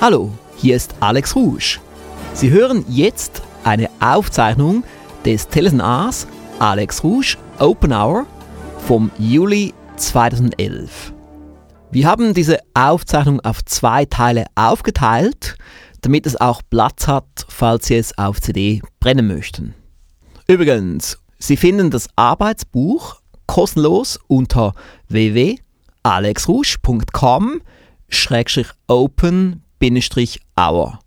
Hallo, hier ist Alex Rouge. Sie hören jetzt eine Aufzeichnung des Telefonats Alex Rouge Open Hour vom Juli 2011. Wir haben diese Aufzeichnung auf zwei Teile aufgeteilt, damit es auch Platz hat, falls Sie es auf CD brennen möchten. Übrigens, Sie finden das Arbeitsbuch kostenlos unter www.alexrouge.com-open-hour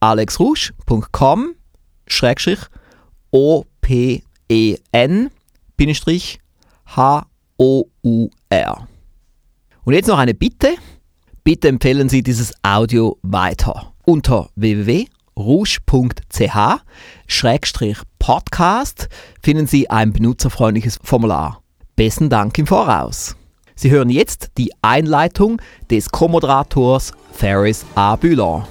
alexrouge.com O-P-E-N H-O-U-R Und jetzt noch eine Bitte. Bitte empfehlen Sie dieses Audio weiter unter www.rouge.ch-podcast finden Sie ein benutzerfreundliches Formular. Besten Dank im Voraus. Sie hören jetzt die Einleitung des Co-Moderators Ferris A. Bühler.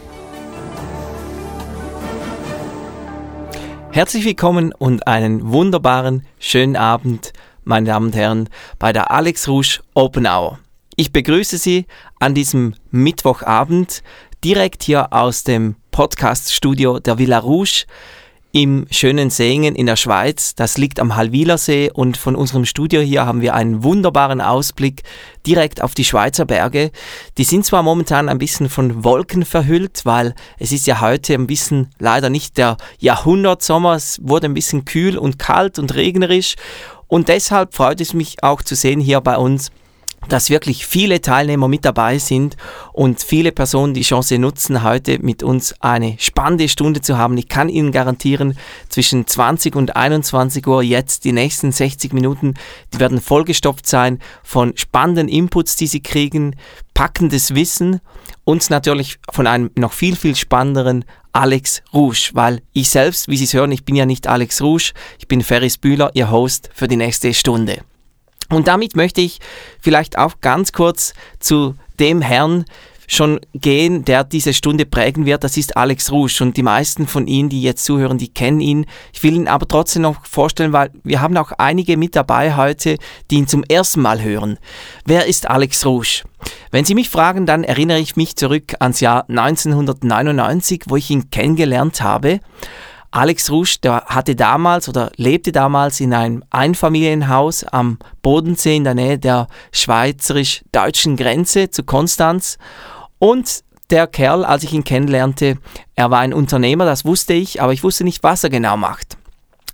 Herzlich willkommen und einen wunderbaren, schönen Abend, meine Damen und Herren, bei der Alex Rouge Open Hour. Ich begrüße Sie an diesem Mittwochabend direkt hier aus dem Podcast-Studio der Villa Rouge im schönen Seingen in der Schweiz. Das liegt am Halwilersee und von unserem Studio hier haben wir einen wunderbaren Ausblick direkt auf die Schweizer Berge. Die sind zwar momentan ein bisschen von Wolken verhüllt, weil es ist ja heute ein bisschen leider nicht der Jahrhundertsommer. Es wurde ein bisschen kühl und kalt und regnerisch und deshalb freut es mich auch zu sehen hier bei uns dass wirklich viele Teilnehmer mit dabei sind und viele Personen die Chance nutzen, heute mit uns eine spannende Stunde zu haben. Ich kann Ihnen garantieren, zwischen 20 und 21 Uhr jetzt die nächsten 60 Minuten, die werden vollgestopft sein von spannenden Inputs, die Sie kriegen, packendes Wissen und natürlich von einem noch viel, viel spannenderen Alex Rouge, weil ich selbst, wie Sie es hören, ich bin ja nicht Alex Rouge, ich bin Ferris Bühler, Ihr Host für die nächste Stunde. Und damit möchte ich vielleicht auch ganz kurz zu dem Herrn schon gehen, der diese Stunde prägen wird. Das ist Alex Rouge. Und die meisten von Ihnen, die jetzt zuhören, die kennen ihn. Ich will ihn aber trotzdem noch vorstellen, weil wir haben auch einige mit dabei heute, die ihn zum ersten Mal hören. Wer ist Alex Rouge? Wenn Sie mich fragen, dann erinnere ich mich zurück ans Jahr 1999, wo ich ihn kennengelernt habe. Alex Rusch, der hatte damals oder lebte damals in einem Einfamilienhaus am Bodensee in der Nähe der schweizerisch-deutschen Grenze zu Konstanz. Und der Kerl, als ich ihn kennenlernte, er war ein Unternehmer, das wusste ich, aber ich wusste nicht, was er genau macht.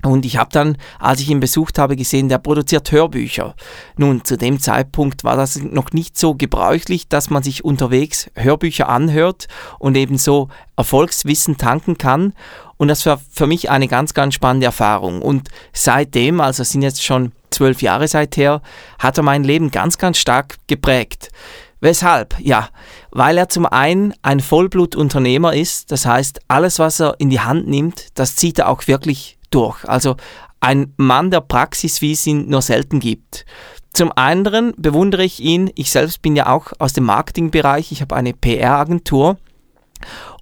Und ich habe dann, als ich ihn besucht habe, gesehen, der produziert Hörbücher. Nun, zu dem Zeitpunkt war das noch nicht so gebräuchlich, dass man sich unterwegs Hörbücher anhört und eben so Erfolgswissen tanken kann. Und das war für mich eine ganz, ganz spannende Erfahrung. Und seitdem, also sind jetzt schon zwölf Jahre seither, hat er mein Leben ganz, ganz stark geprägt. Weshalb? Ja, weil er zum einen ein Vollblutunternehmer ist, das heißt, alles, was er in die Hand nimmt, das zieht er auch wirklich durch. Also ein Mann der Praxis, wie es ihn nur selten gibt. Zum anderen bewundere ich ihn, ich selbst bin ja auch aus dem Marketingbereich, ich habe eine PR-Agentur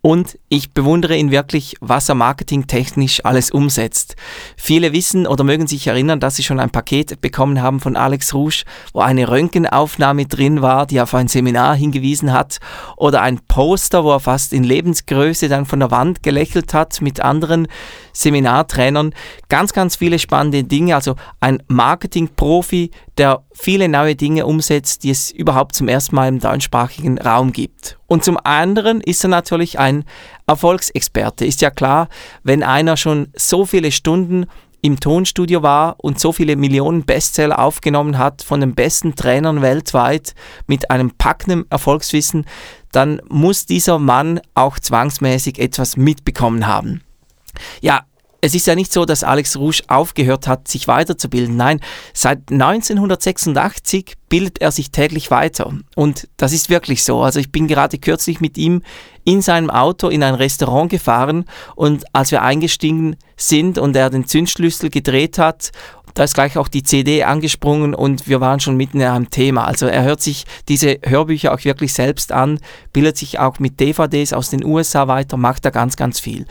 und ich bewundere ihn wirklich, was er marketingtechnisch alles umsetzt. Viele wissen oder mögen sich erinnern, dass sie schon ein Paket bekommen haben von Alex Rouge, wo eine Röntgenaufnahme drin war, die auf ein Seminar hingewiesen hat, oder ein Poster, wo er fast in Lebensgröße dann von der Wand gelächelt hat mit anderen Seminartrainern. Ganz, ganz viele spannende Dinge. Also ein Marketingprofi, der viele neue Dinge umsetzt, die es überhaupt zum ersten Mal im deutschsprachigen Raum gibt. Und zum anderen ist er natürlich ein Erfolgsexperte. Ist ja klar, wenn einer schon so viele Stunden im Tonstudio war und so viele Millionen Bestseller aufgenommen hat von den besten Trainern weltweit mit einem packenden Erfolgswissen, dann muss dieser Mann auch zwangsmäßig etwas mitbekommen haben. Ja, es ist ja nicht so, dass Alex Rouge aufgehört hat, sich weiterzubilden. Nein, seit 1986 bildet er sich täglich weiter. Und das ist wirklich so. Also ich bin gerade kürzlich mit ihm in seinem Auto in ein Restaurant gefahren und als wir eingestiegen sind und er den Zündschlüssel gedreht hat, da ist gleich auch die CD angesprungen und wir waren schon mitten in einem Thema. Also er hört sich diese Hörbücher auch wirklich selbst an, bildet sich auch mit DVDs aus den USA weiter, macht da ganz, ganz viel.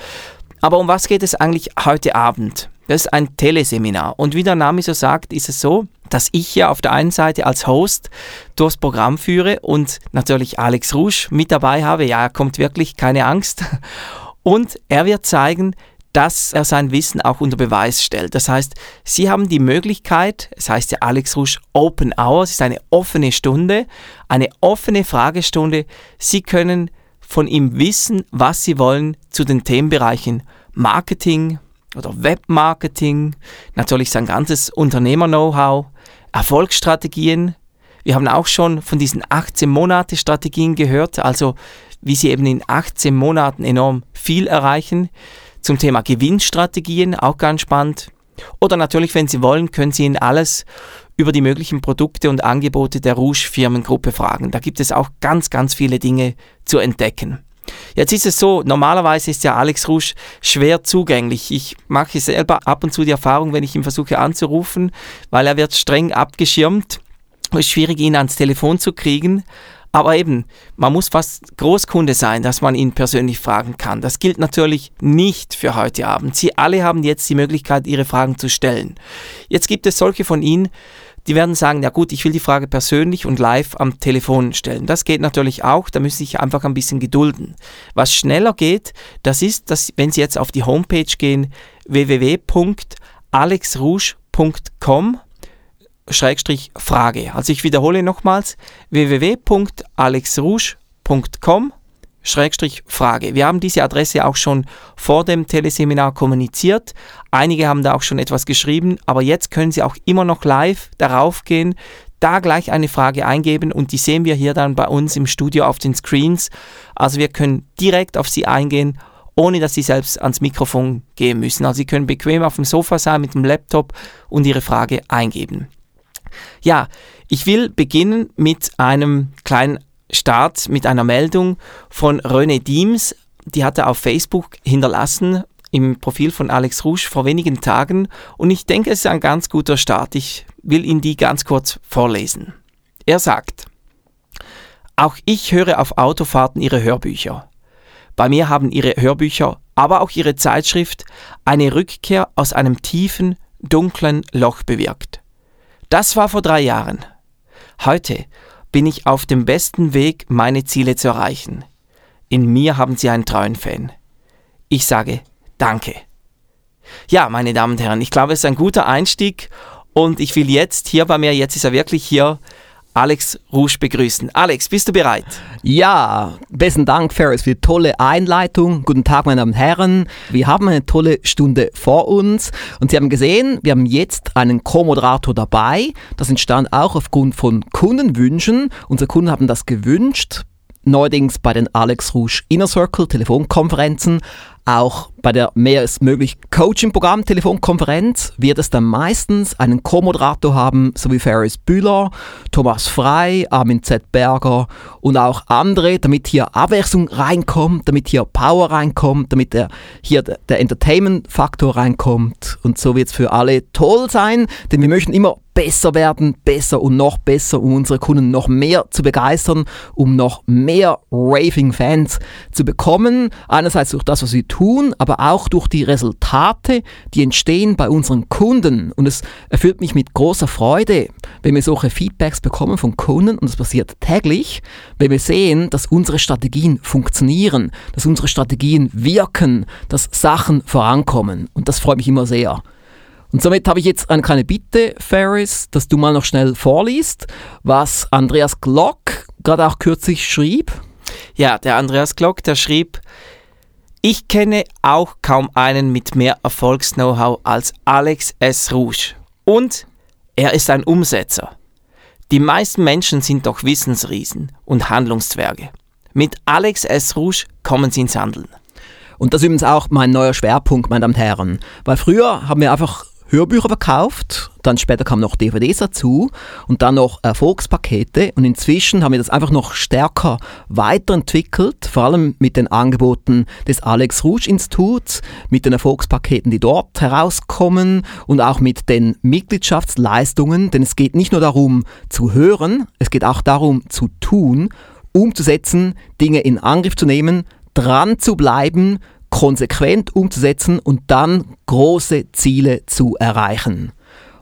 Aber um was geht es eigentlich heute Abend? Das ist ein Teleseminar. Und wie der Name so sagt, ist es so, dass ich hier auf der einen Seite als Host durchs Programm führe und natürlich Alex Rouge mit dabei habe. Ja, er kommt wirklich, keine Angst. Und er wird zeigen, dass er sein Wissen auch unter Beweis stellt. Das heißt, Sie haben die Möglichkeit, es heißt ja Alex Rouge Open Hour, es ist eine offene Stunde, eine offene Fragestunde. Sie können von ihm wissen, was Sie wollen zu den Themenbereichen Marketing oder Webmarketing, natürlich sein ganzes Unternehmer-Know-how, Erfolgsstrategien. Wir haben auch schon von diesen 18-Monate-Strategien gehört, also wie Sie eben in 18 Monaten enorm viel erreichen. Zum Thema Gewinnstrategien, auch ganz spannend. Oder natürlich, wenn Sie wollen, können Sie ihn alles über die möglichen Produkte und Angebote der Rouge Firmengruppe fragen. Da gibt es auch ganz, ganz viele Dinge zu entdecken. Jetzt ist es so, normalerweise ist ja Alex Rouge schwer zugänglich. Ich mache selber ab und zu die Erfahrung, wenn ich ihn versuche anzurufen, weil er wird streng abgeschirmt. Es ist schwierig, ihn ans Telefon zu kriegen. Aber eben, man muss fast Großkunde sein, dass man ihn persönlich fragen kann. Das gilt natürlich nicht für heute Abend. Sie alle haben jetzt die Möglichkeit, Ihre Fragen zu stellen. Jetzt gibt es solche von Ihnen, die werden sagen, ja gut, ich will die Frage persönlich und live am Telefon stellen. Das geht natürlich auch, da müssen Sie sich einfach ein bisschen gedulden. Was schneller geht, das ist, dass wenn Sie jetzt auf die Homepage gehen, www.alexrouge.com Schrägstrich Frage. Also ich wiederhole nochmals www.alexrouge.com Schrägstrich Frage. Wir haben diese Adresse auch schon vor dem Teleseminar kommuniziert. Einige haben da auch schon etwas geschrieben, aber jetzt können Sie auch immer noch live darauf gehen, da gleich eine Frage eingeben und die sehen wir hier dann bei uns im Studio auf den Screens. Also wir können direkt auf Sie eingehen, ohne dass Sie selbst ans Mikrofon gehen müssen. Also Sie können bequem auf dem Sofa sein mit dem Laptop und Ihre Frage eingeben. Ja, ich will beginnen mit einem kleinen Start, mit einer Meldung von René Diems. Die hat er auf Facebook hinterlassen im Profil von Alex Rouge vor wenigen Tagen und ich denke, es ist ein ganz guter Start. Ich will Ihnen die ganz kurz vorlesen. Er sagt, auch ich höre auf Autofahrten Ihre Hörbücher. Bei mir haben Ihre Hörbücher, aber auch Ihre Zeitschrift eine Rückkehr aus einem tiefen, dunklen Loch bewirkt. Das war vor drei Jahren. Heute bin ich auf dem besten Weg, meine Ziele zu erreichen. In mir haben Sie einen treuen Fan. Ich sage Danke. Ja, meine Damen und Herren, ich glaube, es ist ein guter Einstieg und ich will jetzt hier bei mir, jetzt ist er wirklich hier, Alex Rouge begrüßen. Alex, bist du bereit? Ja, besten Dank, Ferris, für die tolle Einleitung. Guten Tag, meine Damen und Herren. Wir haben eine tolle Stunde vor uns und Sie haben gesehen, wir haben jetzt einen Co-Moderator dabei. Das entstand auch aufgrund von Kundenwünschen. Unsere Kunden haben das gewünscht. Neuerdings bei den Alex Rouge Inner Circle Telefonkonferenzen auch bei der mehr ist möglich Coaching-Programm Telefonkonferenz wird es dann meistens einen Co-Moderator haben, so wie Ferris Bühler, Thomas Frei, Armin Z. Berger und auch andere, damit hier Abwechslung reinkommt, damit hier Power reinkommt, damit der, hier der Entertainment-Faktor reinkommt. Und so wird es für alle toll sein, denn wir möchten immer besser werden, besser und noch besser, um unsere Kunden noch mehr zu begeistern, um noch mehr Raving-Fans zu bekommen. Einerseits durch das, was wir tun, aber auch durch die Resultate, die entstehen bei unseren Kunden. Und es erfüllt mich mit großer Freude, wenn wir solche Feedbacks bekommen von Kunden, und es passiert täglich, wenn wir sehen, dass unsere Strategien funktionieren, dass unsere Strategien wirken, dass Sachen vorankommen. Und das freut mich immer sehr. Und somit habe ich jetzt eine kleine Bitte, Ferris, dass du mal noch schnell vorliest, was Andreas Glock gerade auch kürzlich schrieb. Ja, der Andreas Glock, der schrieb, ich kenne auch kaum einen mit mehr Erfolgs-Know-how als Alex S. Rouge. Und er ist ein Umsetzer. Die meisten Menschen sind doch Wissensriesen und Handlungszwerge. Mit Alex S. Rouge kommen sie ins Handeln. Und das ist übrigens auch mein neuer Schwerpunkt, meine Damen und Herren. Weil früher haben wir einfach Hörbücher verkauft, dann später kamen noch DVDs dazu und dann noch Erfolgspakete. Und inzwischen haben wir das einfach noch stärker weiterentwickelt, vor allem mit den Angeboten des Alex Rouge Instituts, mit den Erfolgspaketen, die dort herauskommen und auch mit den Mitgliedschaftsleistungen, denn es geht nicht nur darum zu hören, es geht auch darum zu tun, umzusetzen, Dinge in Angriff zu nehmen, dran zu bleiben, konsequent umzusetzen und dann große Ziele zu erreichen.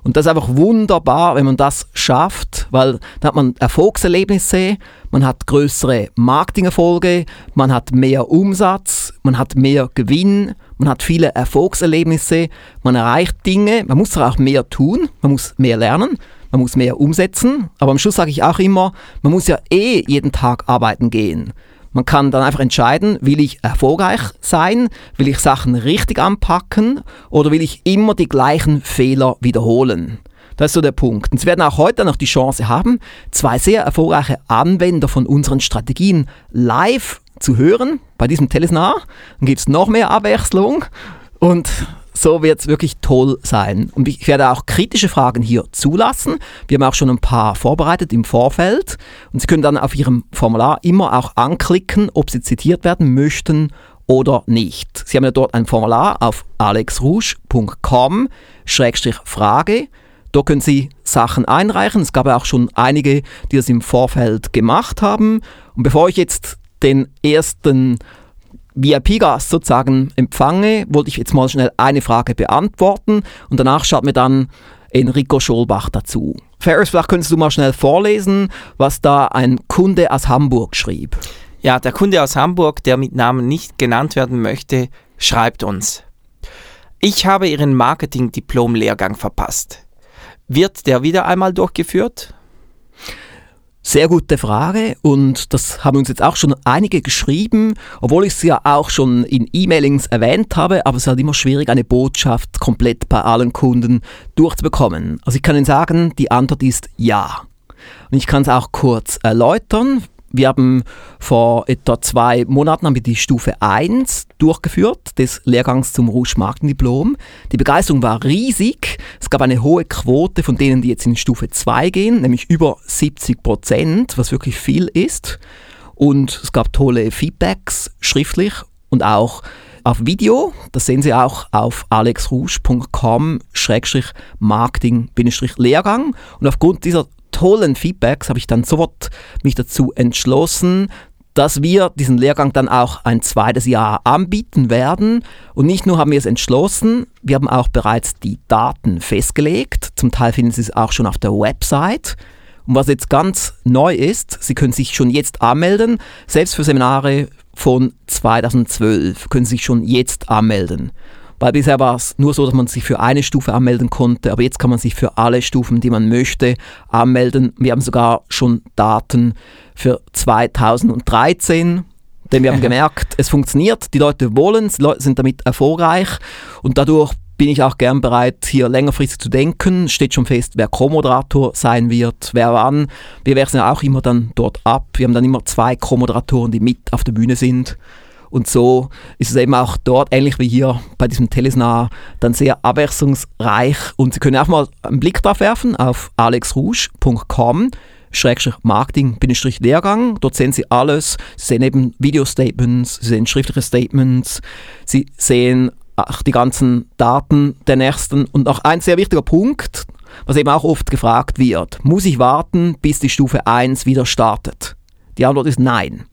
Und das ist einfach wunderbar, wenn man das schafft, weil da hat man Erfolgserlebnisse, man hat größere Marketingerfolge, man hat mehr Umsatz, man hat mehr Gewinn, man hat viele Erfolgserlebnisse, man erreicht Dinge, man muss auch mehr tun, man muss mehr lernen, man muss mehr umsetzen, aber am Schluss sage ich auch immer, man muss ja eh jeden Tag arbeiten gehen. Man kann dann einfach entscheiden, will ich erfolgreich sein, will ich Sachen richtig anpacken oder will ich immer die gleichen Fehler wiederholen. Das ist so der Punkt. Und Sie werden auch heute noch die Chance haben, zwei sehr erfolgreiche Anwender von unseren Strategien live zu hören bei diesem Telesnar. Dann gibt es noch mehr Abwechslung und so wird es wirklich toll sein. Und ich werde auch kritische Fragen hier zulassen. Wir haben auch schon ein paar vorbereitet im Vorfeld. Und Sie können dann auf Ihrem Formular immer auch anklicken, ob Sie zitiert werden möchten oder nicht. Sie haben ja dort ein Formular auf alexrouge.com-frage. Da können Sie Sachen einreichen. Es gab ja auch schon einige, die das im Vorfeld gemacht haben. Und bevor ich jetzt den ersten VIP-Gast sozusagen empfange, wollte ich jetzt mal schnell eine Frage beantworten und danach schaut mir dann Enrico Scholbach dazu. Ferris, vielleicht könntest du mal schnell vorlesen, was da ein Kunde aus Hamburg schrieb. Ja, der Kunde aus Hamburg, der mit Namen nicht genannt werden möchte, schreibt uns. Ich habe Ihren Marketing-Diplom-Lehrgang verpasst. Wird der wieder einmal durchgeführt? Sehr gute Frage und das haben uns jetzt auch schon einige geschrieben, obwohl ich es ja auch schon in E-Mailings erwähnt habe, aber es ist halt immer schwierig, eine Botschaft komplett bei allen Kunden durchzubekommen. Also ich kann Ihnen sagen, die Antwort ist ja. Und ich kann es auch kurz erläutern. Wir haben vor etwa zwei Monaten haben wir die Stufe 1 durchgeführt des Lehrgangs zum Rouge Markendiplom. Die Begeisterung war riesig. Es gab eine hohe Quote von denen, die jetzt in Stufe 2 gehen, nämlich über 70 Prozent, was wirklich viel ist. Und es gab tolle Feedbacks, schriftlich und auch auf Video. Das sehen Sie auch auf alexrouge.com-marketing-lehrgang. Und aufgrund dieser tollen Feedbacks habe ich dann sofort mich dazu entschlossen, dass wir diesen Lehrgang dann auch ein zweites Jahr anbieten werden. Und nicht nur haben wir es entschlossen, wir haben auch bereits die Daten festgelegt. Zum Teil finden Sie es auch schon auf der Website. Und was jetzt ganz neu ist, Sie können sich schon jetzt anmelden, selbst für Seminare von 2012 können Sie sich schon jetzt anmelden. Weil bisher war es nur so, dass man sich für eine Stufe anmelden konnte, aber jetzt kann man sich für alle Stufen, die man möchte, anmelden. Wir haben sogar schon Daten für 2013, denn wir haben gemerkt, es funktioniert, die Leute wollen es, die Leute sind damit erfolgreich und dadurch bin ich auch gern bereit, hier längerfristig zu denken. Steht schon fest, wer Co-Moderator sein wird, wer wann. Wir wechseln ja auch immer dann dort ab. Wir haben dann immer zwei Co-Moderatoren, die mit auf der Bühne sind. Und so ist es eben auch dort, ähnlich wie hier bei diesem Telesnar, dann sehr abwechslungsreich. Und Sie können auch mal einen Blick drauf werfen auf alexrouge.com. Marketing-Lehrgang. Dort sehen Sie alles. Sie sehen eben Video-Statements, Sie sehen schriftliche Statements, Sie sehen auch die ganzen Daten der nächsten. Und noch ein sehr wichtiger Punkt, was eben auch oft gefragt wird. Muss ich warten, bis die Stufe 1 wieder startet? Die Antwort ist nein.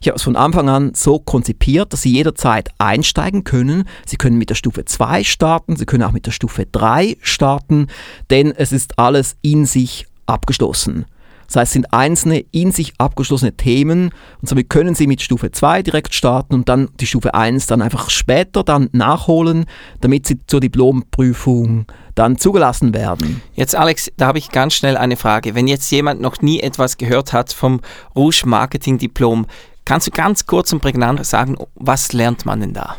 Ich habe es von Anfang an so konzipiert, dass Sie jederzeit einsteigen können. Sie können mit der Stufe 2 starten, Sie können auch mit der Stufe 3 starten, denn es ist alles in sich abgeschlossen. Das heißt, es sind einzelne in sich abgeschlossene Themen und somit können Sie mit Stufe 2 direkt starten und dann die Stufe 1 dann einfach später dann nachholen, damit Sie zur Diplomprüfung dann zugelassen werden. Jetzt Alex, da habe ich ganz schnell eine Frage. Wenn jetzt jemand noch nie etwas gehört hat vom Rouge Marketing Diplom, Kannst du ganz kurz und prägnant sagen, was lernt man denn da?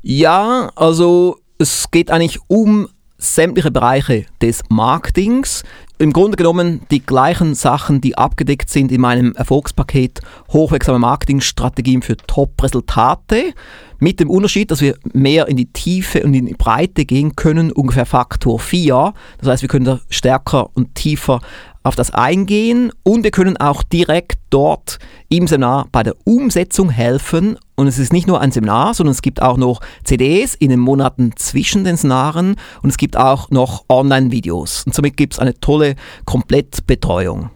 Ja, also es geht eigentlich um sämtliche Bereiche des Marketings. Im Grunde genommen die gleichen Sachen, die abgedeckt sind in meinem Erfolgspaket Hochwirksame Marketingstrategien für Top-Resultate. Mit dem Unterschied, dass wir mehr in die Tiefe und in die Breite gehen können, ungefähr Faktor 4. Das heißt, wir können da stärker und tiefer auf das eingehen und wir können auch direkt dort im Seminar bei der Umsetzung helfen. Und es ist nicht nur ein Seminar, sondern es gibt auch noch CDs in den Monaten zwischen den Seminaren und es gibt auch noch Online-Videos. Und somit gibt es eine tolle Komplettbetreuung.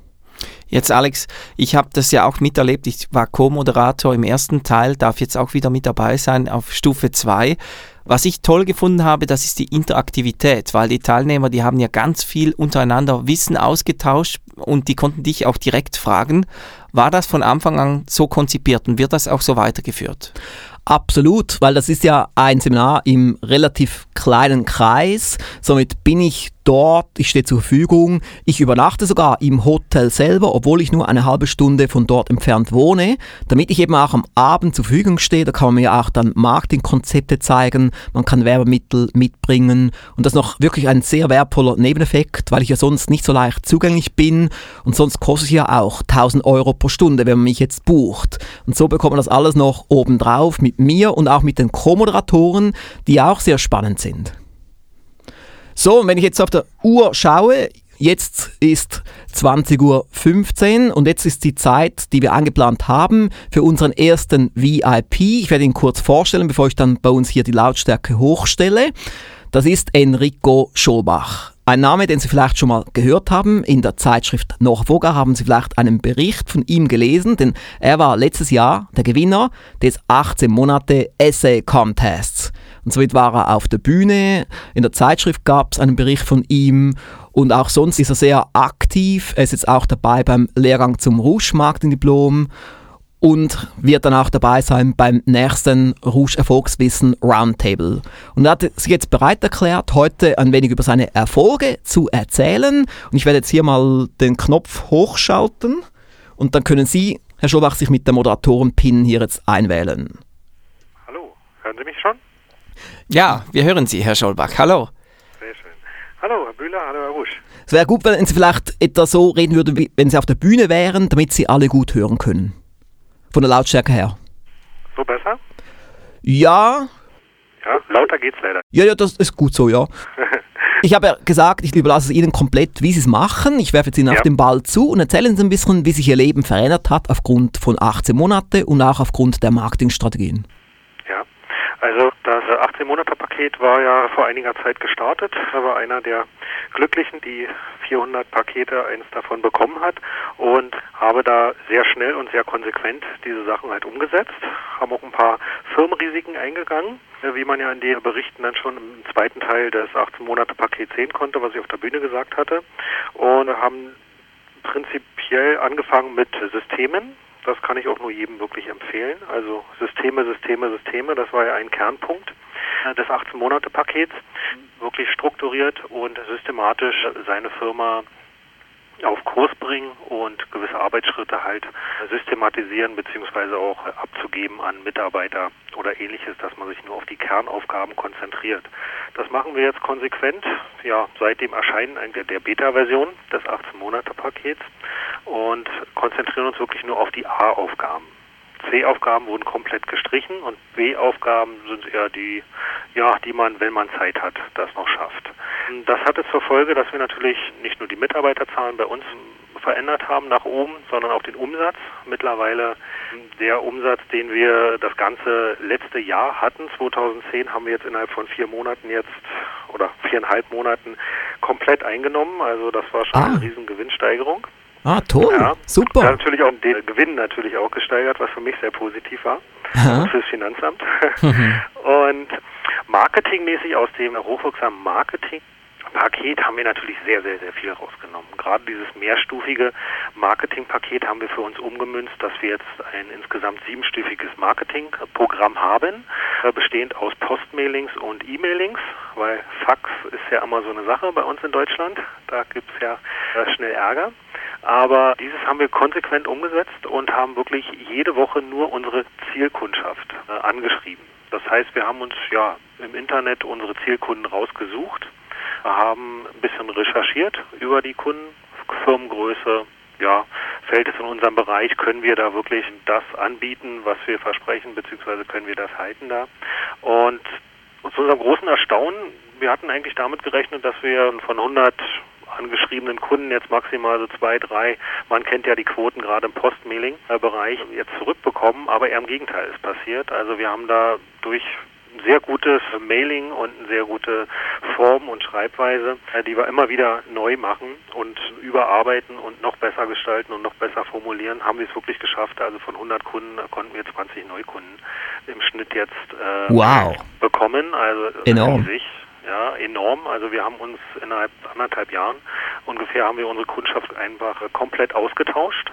Jetzt Alex, ich habe das ja auch miterlebt. Ich war Co-Moderator im ersten Teil, darf jetzt auch wieder mit dabei sein auf Stufe 2. Was ich toll gefunden habe, das ist die Interaktivität, weil die Teilnehmer, die haben ja ganz viel untereinander Wissen ausgetauscht und die konnten dich auch direkt fragen. War das von Anfang an so konzipiert und wird das auch so weitergeführt? Absolut, weil das ist ja ein Seminar im relativ kleinen Kreis. Somit bin ich dort, ich stehe zur Verfügung. Ich übernachte sogar im Hotel selber, obwohl ich nur eine halbe Stunde von dort entfernt wohne, damit ich eben auch am Abend zur Verfügung stehe. Da kann man mir auch dann Marketingkonzepte zeigen, man kann Werbemittel mitbringen und das ist noch wirklich ein sehr wertvoller Nebeneffekt, weil ich ja sonst nicht so leicht zugänglich bin und sonst kostet es ja auch 1000 Euro pro Stunde, wenn man mich jetzt bucht. Und so bekommt man das alles noch obendrauf mit mir und auch mit den Co-Moderatoren, die auch sehr spannend sind. So, und wenn ich jetzt auf der Uhr schaue, jetzt ist 20.15 Uhr und jetzt ist die Zeit, die wir angeplant haben für unseren ersten VIP. Ich werde ihn kurz vorstellen, bevor ich dann bei uns hier die Lautstärke hochstelle. Das ist Enrico Scholbach. Ein Name, den Sie vielleicht schon mal gehört haben. In der Zeitschrift Noch Voga haben Sie vielleicht einen Bericht von ihm gelesen, denn er war letztes Jahr der Gewinner des 18 Monate Essay Contests. Und somit war er auf der Bühne. In der Zeitschrift gab es einen Bericht von ihm. Und auch sonst ist er sehr aktiv. Er ist jetzt auch dabei beim Lehrgang zum Rouge-Marketing-Diplom und wird dann auch dabei sein beim nächsten Rouge Erfolgswissen Roundtable. Und er hat sich jetzt bereit erklärt, heute ein wenig über seine Erfolge zu erzählen. Und ich werde jetzt hier mal den Knopf hochschalten und dann können Sie, Herr Schobach, sich mit der Moderatoren-Pin hier jetzt einwählen. Hallo, hören Sie mich schon? Ja, wir hören Sie, Herr Scholbach. Hallo. Sehr schön. Hallo, Herr Bühler, hallo, Herr Rusch. Es wäre gut, wenn Sie vielleicht etwa so reden würden, wie wenn Sie auf der Bühne wären, damit Sie alle gut hören können. Von der Lautstärke her. So besser? Ja. Ja, lauter geht's leider. Ja, ja, das ist gut so, ja. Ich habe ja gesagt, ich überlasse es Ihnen komplett, wie Sie es machen. Ich werfe jetzt Ihnen ja. auf den Ball zu und erzählen Sie ein bisschen, wie sich Ihr Leben verändert hat aufgrund von 18 Monate und auch aufgrund der Marketingstrategien. Also das 18-Monate-Paket war ja vor einiger Zeit gestartet. Da war einer der Glücklichen, die 400 Pakete eins davon bekommen hat und habe da sehr schnell und sehr konsequent diese Sachen halt umgesetzt. Haben auch ein paar Firmenrisiken eingegangen, wie man ja in den Berichten dann schon im zweiten Teil des 18-Monate-Pakets sehen konnte, was ich auf der Bühne gesagt hatte. Und haben prinzipiell angefangen mit Systemen, das kann ich auch nur jedem wirklich empfehlen. Also Systeme, Systeme, Systeme, das war ja ein Kernpunkt des 18-Monate-Pakets. Wirklich strukturiert und systematisch seine Firma auf Kurs bringen und gewisse Arbeitsschritte halt systematisieren beziehungsweise auch abzugeben an Mitarbeiter oder ähnliches, dass man sich nur auf die Kernaufgaben konzentriert. Das machen wir jetzt konsequent, ja, seit dem Erscheinen der Beta-Version des 18-Monate-Pakets und konzentrieren uns wirklich nur auf die A-Aufgaben. C-Aufgaben wurden komplett gestrichen und B-Aufgaben sind eher die, ja, die man, wenn man Zeit hat, das noch schafft. Das hatte zur Folge, dass wir natürlich nicht nur die Mitarbeiterzahlen bei uns verändert haben nach oben, sondern auch den Umsatz. Mittlerweile der Umsatz, den wir das ganze letzte Jahr hatten, 2010, haben wir jetzt innerhalb von vier Monaten jetzt oder viereinhalb Monaten komplett eingenommen. Also das war schon ah. eine riesen Gewinnsteigerung. Ah, toll. Ja. Super. Ja, natürlich auch den Gewinn natürlich auch gesteigert, was für mich sehr positiv war. Aha. Fürs Finanzamt. Mhm. Und marketingmäßig aus dem hochwirksamen Marketing Paket haben wir natürlich sehr, sehr, sehr viel rausgenommen. Gerade dieses mehrstufige Marketingpaket haben wir für uns umgemünzt, dass wir jetzt ein insgesamt siebenstufiges Marketingprogramm haben, äh, bestehend aus Postmailings und E-Mailings, weil Fax ist ja immer so eine Sache bei uns in Deutschland. Da gibt es ja äh, schnell Ärger. Aber dieses haben wir konsequent umgesetzt und haben wirklich jede Woche nur unsere Zielkundschaft äh, angeschrieben. Das heißt, wir haben uns ja im Internet unsere Zielkunden rausgesucht, haben ein bisschen recherchiert über die Kunden, Firmengröße, ja, fällt es in unserem Bereich, können wir da wirklich das anbieten, was wir versprechen, beziehungsweise können wir das halten da. Und zu unserem großen Erstaunen, wir hatten eigentlich damit gerechnet, dass wir von 100 angeschriebenen Kunden jetzt maximal so zwei, drei, man kennt ja die Quoten gerade im Postmailing-Bereich, jetzt zurückbekommen, aber eher im Gegenteil ist passiert. Also wir haben da durch sehr gutes Mailing und eine sehr gute Form und Schreibweise, äh, die wir immer wieder neu machen und überarbeiten und noch besser gestalten und noch besser formulieren, haben wir es wirklich geschafft. Also von 100 Kunden konnten wir 20 Neukunden im Schnitt jetzt äh, wow. bekommen. Also enorm. Riesig. Ja, enorm. Also wir haben uns innerhalb anderthalb Jahren ungefähr haben wir unsere Kundschaft einfach komplett ausgetauscht.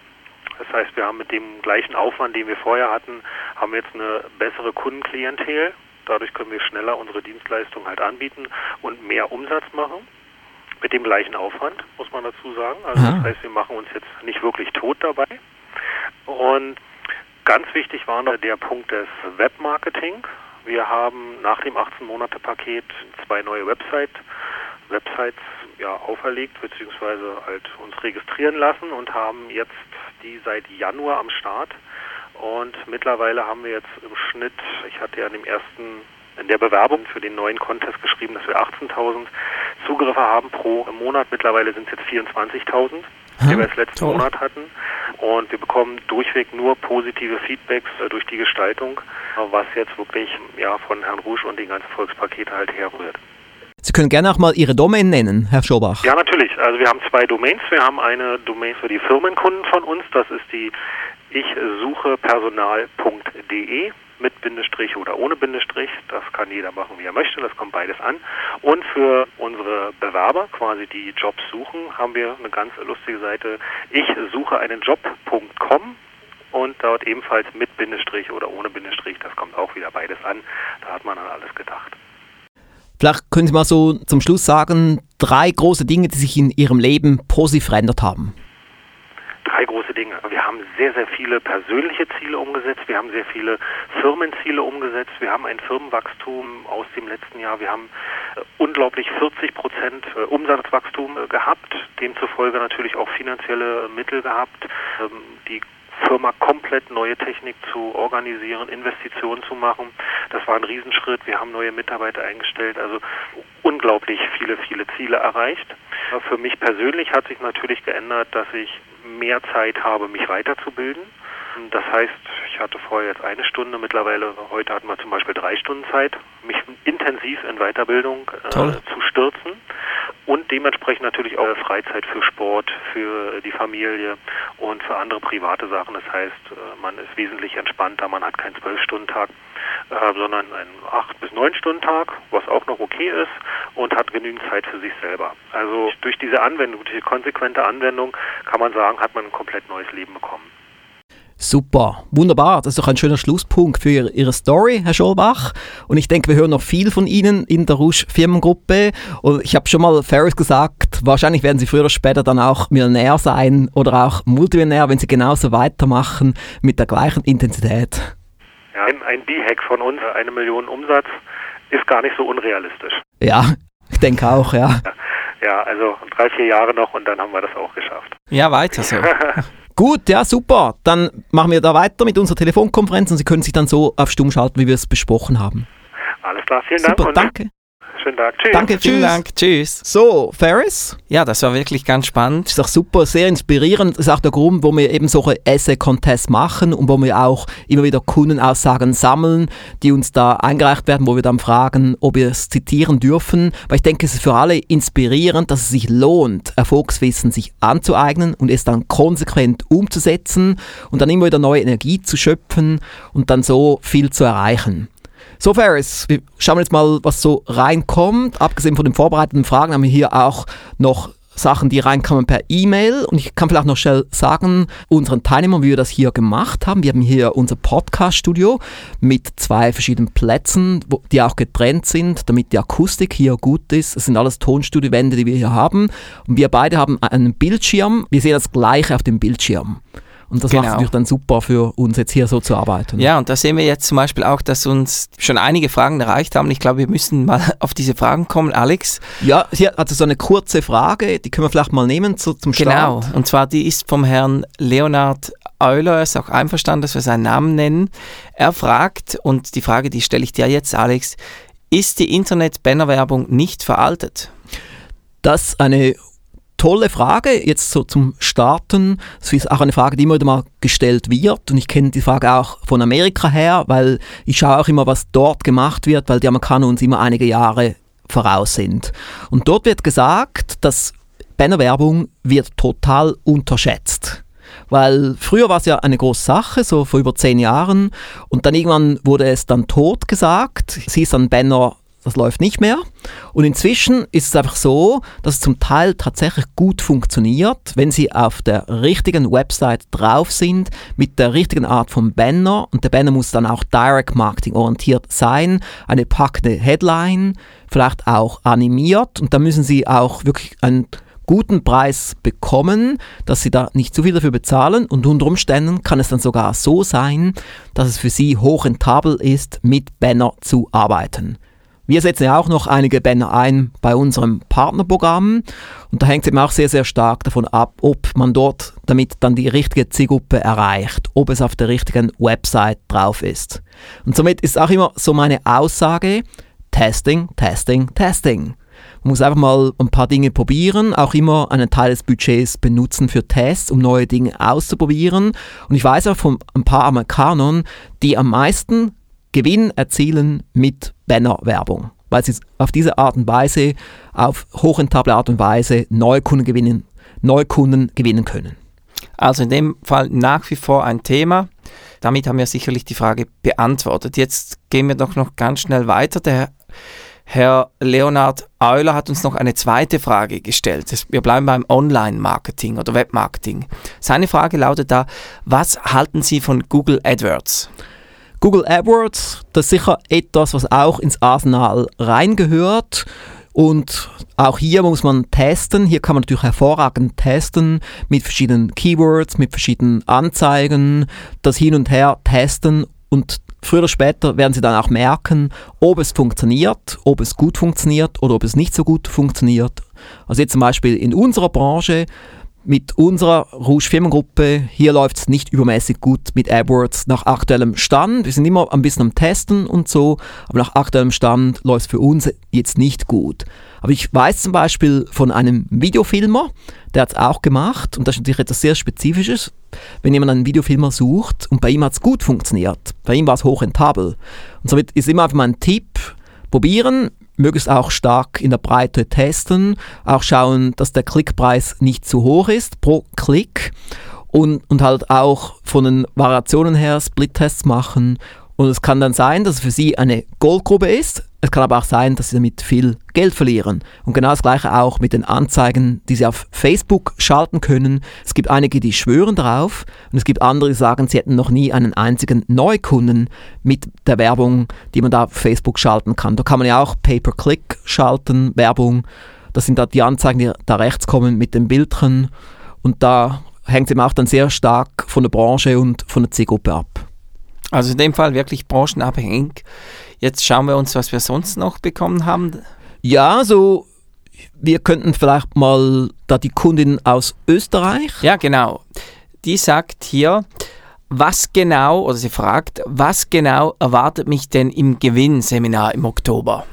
Das heißt, wir haben mit dem gleichen Aufwand, den wir vorher hatten, haben wir jetzt eine bessere Kundenklientel. Dadurch können wir schneller unsere Dienstleistung halt anbieten und mehr Umsatz machen. Mit dem gleichen Aufwand, muss man dazu sagen. Also das heißt, wir machen uns jetzt nicht wirklich tot dabei. Und ganz wichtig war noch der Punkt des Webmarketing. Wir haben nach dem 18-Monate-Paket zwei neue Website, Websites ja, auferlegt beziehungsweise halt uns registrieren lassen und haben jetzt die seit Januar am Start. Und mittlerweile haben wir jetzt im Schnitt, ich hatte ja in dem ersten in der Bewerbung für den neuen Contest geschrieben, dass wir 18.000 Zugriffe haben pro Monat. Mittlerweile sind es jetzt 24.000, die wir jetzt letzten Toll. Monat hatten. Und wir bekommen durchweg nur positive Feedbacks äh, durch die Gestaltung, was jetzt wirklich ja, von Herrn Rouge und den ganzen Volkspakete halt herrührt. Sie können gerne auch mal Ihre Domain nennen, Herr Schobach. Ja, natürlich. Also wir haben zwei Domains. Wir haben eine Domain für die Firmenkunden von uns. Das ist die ich suche personal.de mit Bindestrich oder ohne Bindestrich. Das kann jeder machen, wie er möchte. Das kommt beides an. Und für unsere Bewerber, quasi die Jobs suchen, haben wir eine ganz lustige Seite. Ich suche einen Job.com und dort ebenfalls mit Bindestrich oder ohne Bindestrich. Das kommt auch wieder beides an. Da hat man an alles gedacht. Vielleicht können Sie mal so zum Schluss sagen, drei große Dinge, die sich in Ihrem Leben positiv verändert haben. Drei große Dinge. Wir haben sehr, sehr viele persönliche Ziele umgesetzt. Wir haben sehr viele Firmenziele umgesetzt. Wir haben ein Firmenwachstum aus dem letzten Jahr. Wir haben äh, unglaublich 40 Prozent äh, Umsatzwachstum äh, gehabt, demzufolge natürlich auch finanzielle Mittel gehabt. Ähm, die Firma komplett neue Technik zu organisieren, Investitionen zu machen. Das war ein Riesenschritt. Wir haben neue Mitarbeiter eingestellt, also unglaublich viele, viele Ziele erreicht. Für mich persönlich hat sich natürlich geändert, dass ich mehr Zeit habe, mich weiterzubilden. Das heißt, ich hatte vorher jetzt eine Stunde, mittlerweile heute hatten wir zum Beispiel drei Stunden Zeit, mich intensiv in Weiterbildung äh, zu stürzen und dementsprechend natürlich auch Freizeit für Sport, für die Familie und für andere private Sachen. Das heißt, äh, man ist wesentlich entspannter, man hat keinen Zwölf-Stunden-Tag, äh, sondern einen acht bis neun Stunden Tag, was auch noch okay ist und hat genügend Zeit für sich selber. Also durch diese Anwendung, durch die konsequente Anwendung kann man sagen, hat man ein komplett neues Leben bekommen. Super, wunderbar. Das ist doch ein schöner Schlusspunkt für Ihre Story, Herr Scholbach. Und ich denke, wir hören noch viel von Ihnen in der Rouge Firmengruppe. Und ich habe schon mal Ferris gesagt, wahrscheinlich werden Sie früher oder später dann auch Millionär sein oder auch Multimillionär, wenn Sie genauso weitermachen mit der gleichen Intensität. Ja, ein, ein B-Hack von uns, eine Million Umsatz, ist gar nicht so unrealistisch. Ja, ich denke auch, ja. Ja, also drei, vier Jahre noch und dann haben wir das auch geschafft. Ja, weiter so. Gut, ja, super. Dann machen wir da weiter mit unserer Telefonkonferenz und Sie können sich dann so auf Stumm schalten, wie wir es besprochen haben. Alles klar, vielen Dank. Super, danke. Schönen Tag. Tschüss. Danke, Vielen tschüss. Dank. Tschüss. So, Ferris? Ja, das war wirklich ganz spannend. ist auch super, sehr inspirierend. Das ist auch der Grund, wo wir eben solche Essay-Contests machen und wo wir auch immer wieder Kundenaussagen sammeln, die uns da eingereicht werden, wo wir dann fragen, ob wir es zitieren dürfen. Weil ich denke, es ist für alle inspirierend, dass es sich lohnt, Erfolgswissen sich anzueignen und es dann konsequent umzusetzen und dann immer wieder neue Energie zu schöpfen und dann so viel zu erreichen. So, Ferris, wir schauen jetzt mal, was so reinkommt. Abgesehen von den vorbereiteten Fragen haben wir hier auch noch Sachen, die reinkommen per E-Mail. Und ich kann vielleicht noch schnell sagen, unseren Teilnehmern, wie wir das hier gemacht haben. Wir haben hier unser Podcast-Studio mit zwei verschiedenen Plätzen, wo, die auch getrennt sind, damit die Akustik hier gut ist. Es sind alles Tonstudiowände, die wir hier haben. Und wir beide haben einen Bildschirm. Wir sehen das Gleiche auf dem Bildschirm. Und das Genau. macht es natürlich dann super für uns jetzt hier so zu arbeiten. Ja, und da sehen wir jetzt zum Beispiel auch, dass uns schon einige Fragen erreicht haben. Ich glaube, wir müssen mal auf diese Fragen kommen, Alex. Ja, hier hat so eine kurze Frage, die können wir vielleicht mal nehmen zu, zum Genau. Start. Und zwar die ist vom Herrn Leonard Euler, er ist auch einverstanden, dass wir seinen Namen nennen. Er fragt, und die Frage, die stelle ich dir jetzt, Alex, ist die Internet-Bannerwerbung nicht veraltet? Das ist eine tolle Frage, jetzt so zum Starten. Das ist auch eine Frage, die immer wieder mal gestellt wird. Und ich kenne die Frage auch von Amerika her, weil ich schaue auch immer, was dort gemacht wird, weil die Amerikaner uns immer einige Jahre voraus sind. Und dort wird gesagt, dass Bannerwerbung wird total unterschätzt. Weil früher war es ja eine große Sache, so vor über zehn Jahren. Und dann irgendwann wurde es dann tot gesagt. Sie ist ein Banner das läuft nicht mehr. Und inzwischen ist es einfach so, dass es zum Teil tatsächlich gut funktioniert, wenn Sie auf der richtigen Website drauf sind, mit der richtigen Art von Banner. Und der Banner muss dann auch Direct Marketing orientiert sein, eine packende Headline, vielleicht auch animiert. Und da müssen Sie auch wirklich einen guten Preis bekommen, dass sie da nicht zu viel dafür bezahlen und unter Umständen kann es dann sogar so sein, dass es für sie hochrentabel ist, mit Banner zu arbeiten. Wir setzen ja auch noch einige Banner ein bei unserem Partnerprogramm und da hängt es eben auch sehr, sehr stark davon ab, ob man dort damit dann die richtige Zielgruppe erreicht, ob es auf der richtigen Website drauf ist. Und somit ist auch immer so meine Aussage, Testing, Testing, Testing. Man muss einfach mal ein paar Dinge probieren, auch immer einen Teil des Budgets benutzen für Tests, um neue Dinge auszuprobieren. Und ich weiß auch von ein paar Amerikanern, die am meisten Gewinn erzielen mit Bannerwerbung, weil sie auf diese Art und Weise, auf hochrentable Art und Weise Neukunden gewinnen, Neukunden gewinnen können. Also in dem Fall nach wie vor ein Thema. Damit haben wir sicherlich die Frage beantwortet. Jetzt gehen wir doch noch ganz schnell weiter. Der Herr Leonard Euler hat uns noch eine zweite Frage gestellt. Wir bleiben beim Online-Marketing oder Webmarketing. Seine Frage lautet da, was halten Sie von Google AdWords? Google AdWords, das ist sicher etwas, was auch ins Arsenal reingehört. Und auch hier muss man testen. Hier kann man natürlich hervorragend testen mit verschiedenen Keywords, mit verschiedenen Anzeigen, das hin und her testen und früher oder später werden Sie dann auch merken, ob es funktioniert, ob es gut funktioniert oder ob es nicht so gut funktioniert. Also jetzt zum Beispiel in unserer Branche mit unserer Rouge Firmengruppe, hier läuft es nicht übermäßig gut mit AdWords nach aktuellem Stand. Wir sind immer ein bisschen am Testen und so, aber nach aktuellem Stand läuft es für uns jetzt nicht gut. Aber ich weiß zum Beispiel von einem Videofilmer, der hat es auch gemacht und das ist natürlich etwas sehr Spezifisches. Wenn jemand einen Videofilmer sucht und bei ihm hat es gut funktioniert, bei ihm war es hochrentabel. Und somit ist immer einfach mein Tipp, probieren, möglichst auch stark in der Breite testen, auch schauen, dass der Klickpreis nicht zu hoch ist pro Klick und, und halt auch von den Variationen her Split-Tests machen. Und es kann dann sein, dass es für Sie eine Goldgrube ist, es kann aber auch sein, dass sie damit viel Geld verlieren. Und genau das gleiche auch mit den Anzeigen, die sie auf Facebook schalten können. Es gibt einige, die schwören darauf und es gibt andere, die sagen, sie hätten noch nie einen einzigen Neukunden mit der Werbung, die man da auf Facebook schalten kann. Da kann man ja auch Pay-per-Click schalten, Werbung. Das sind da die Anzeigen, die da rechts kommen mit den Bildchen. Und da hängt es eben auch dann sehr stark von der Branche und von der Zielgruppe ab. Also in dem Fall wirklich branchenabhängig. Jetzt schauen wir uns, was wir sonst noch bekommen haben. Ja, so wir könnten vielleicht mal da die Kundin aus Österreich. Ja, genau. Die sagt hier, was genau, oder sie fragt, was genau erwartet mich denn im Gewinnseminar im Oktober?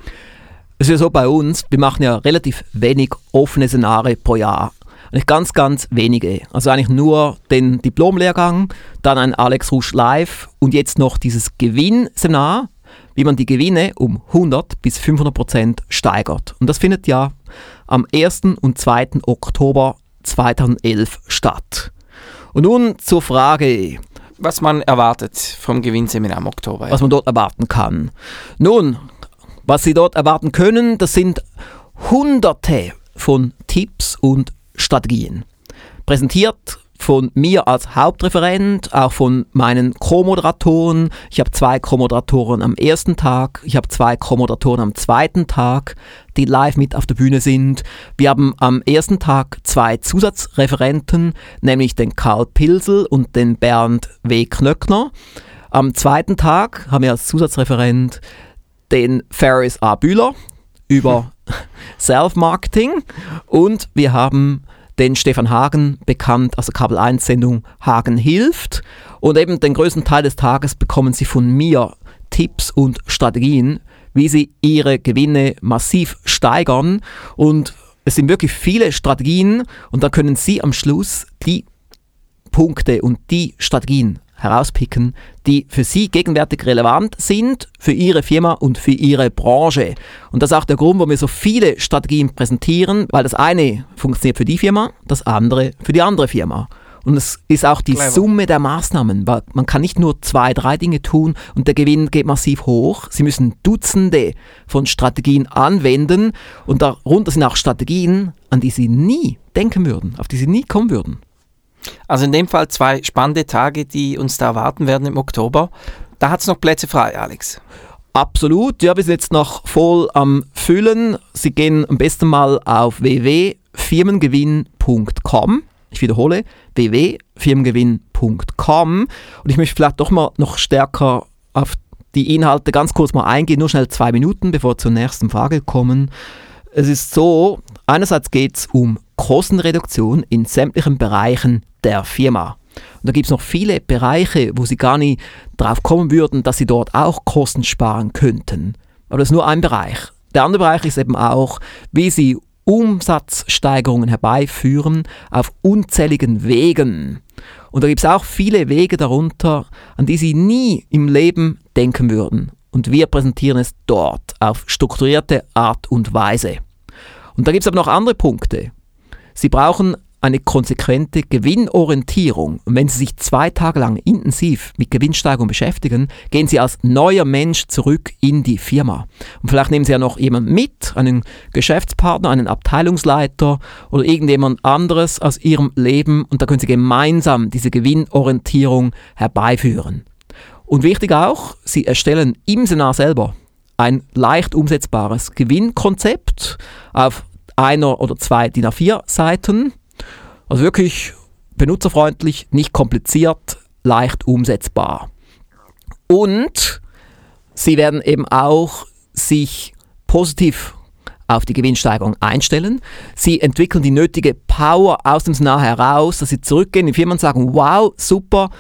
Es ist ja so bei uns, wir machen ja relativ wenig offene Seminare pro Jahr. Eigentlich ganz, ganz wenige. Also eigentlich nur den Diplomlehrgang, dann ein Alex Rusch Live und jetzt noch dieses Gewinnseminar wie man die Gewinne um 100 bis 500 Prozent steigert. Und das findet ja am 1. und 2. Oktober 2011 statt. Und nun zur Frage, was man erwartet vom Gewinnseminar im Oktober. Ja. Was man dort erwarten kann. Nun, was Sie dort erwarten können, das sind hunderte von Tipps und Strategien. Präsentiert von mir als Hauptreferent, auch von meinen Co-Moderatoren. Ich habe zwei Co-Moderatoren am ersten Tag, ich habe zwei Co-Moderatoren am zweiten Tag, die live mit auf der Bühne sind. Wir haben am ersten Tag zwei Zusatzreferenten, nämlich den Karl Pilsel und den Bernd W. Knöckner. Am zweiten Tag haben wir als Zusatzreferent den Ferris A. Bühler über Self-Marketing und wir haben den Stefan Hagen bekannt, also Kabel 1 Sendung Hagen hilft. Und eben den größten Teil des Tages bekommen Sie von mir Tipps und Strategien, wie Sie Ihre Gewinne massiv steigern. Und es sind wirklich viele Strategien und da können Sie am Schluss die Punkte und die Strategien herauspicken, die für Sie gegenwärtig relevant sind, für Ihre Firma und für Ihre Branche. Und das ist auch der Grund, warum wir so viele Strategien präsentieren, weil das eine funktioniert für die Firma, das andere für die andere Firma. Und es ist auch die Clever. Summe der Maßnahmen. Weil man kann nicht nur zwei, drei Dinge tun und der Gewinn geht massiv hoch. Sie müssen Dutzende von Strategien anwenden und darunter sind auch Strategien, an die Sie nie denken würden, auf die Sie nie kommen würden. Also in dem Fall zwei spannende Tage, die uns da erwarten werden im Oktober. Da hat es noch Plätze frei, Alex. Absolut, ja, wir sind jetzt noch voll am Füllen. Sie gehen am besten mal auf www.firmengewinn.com. Ich wiederhole, www.firmengewinn.com. Und ich möchte vielleicht doch mal noch stärker auf die Inhalte ganz kurz mal eingehen, nur schnell zwei Minuten, bevor wir zur nächsten Frage kommen. Es ist so, einerseits geht es um Kostenreduktion in sämtlichen Bereichen der Firma. Und da gibt es noch viele Bereiche, wo Sie gar nicht drauf kommen würden, dass Sie dort auch Kosten sparen könnten. Aber das ist nur ein Bereich. Der andere Bereich ist eben auch, wie Sie Umsatzsteigerungen herbeiführen auf unzähligen Wegen. Und da gibt es auch viele Wege darunter, an die Sie nie im Leben denken würden. Und wir präsentieren es dort auf strukturierte Art und Weise. Und da gibt es aber noch andere Punkte. Sie brauchen eine konsequente Gewinnorientierung. Und wenn Sie sich zwei Tage lang intensiv mit Gewinnsteigerung beschäftigen, gehen Sie als neuer Mensch zurück in die Firma. Und vielleicht nehmen Sie ja noch jemanden mit, einen Geschäftspartner, einen Abteilungsleiter oder irgendjemand anderes aus Ihrem Leben und da können Sie gemeinsam diese Gewinnorientierung herbeiführen. Und wichtig auch, Sie erstellen im Seminar selber ein leicht umsetzbares Gewinnkonzept auf einer oder zwei DIN A4 Seiten. Also wirklich benutzerfreundlich, nicht kompliziert, leicht umsetzbar. Und sie werden eben auch sich positiv auf die Gewinnsteigerung einstellen. Sie entwickeln die nötige Power aus dem Seminar heraus, dass sie zurückgehen in die Firma und sagen, wow, super,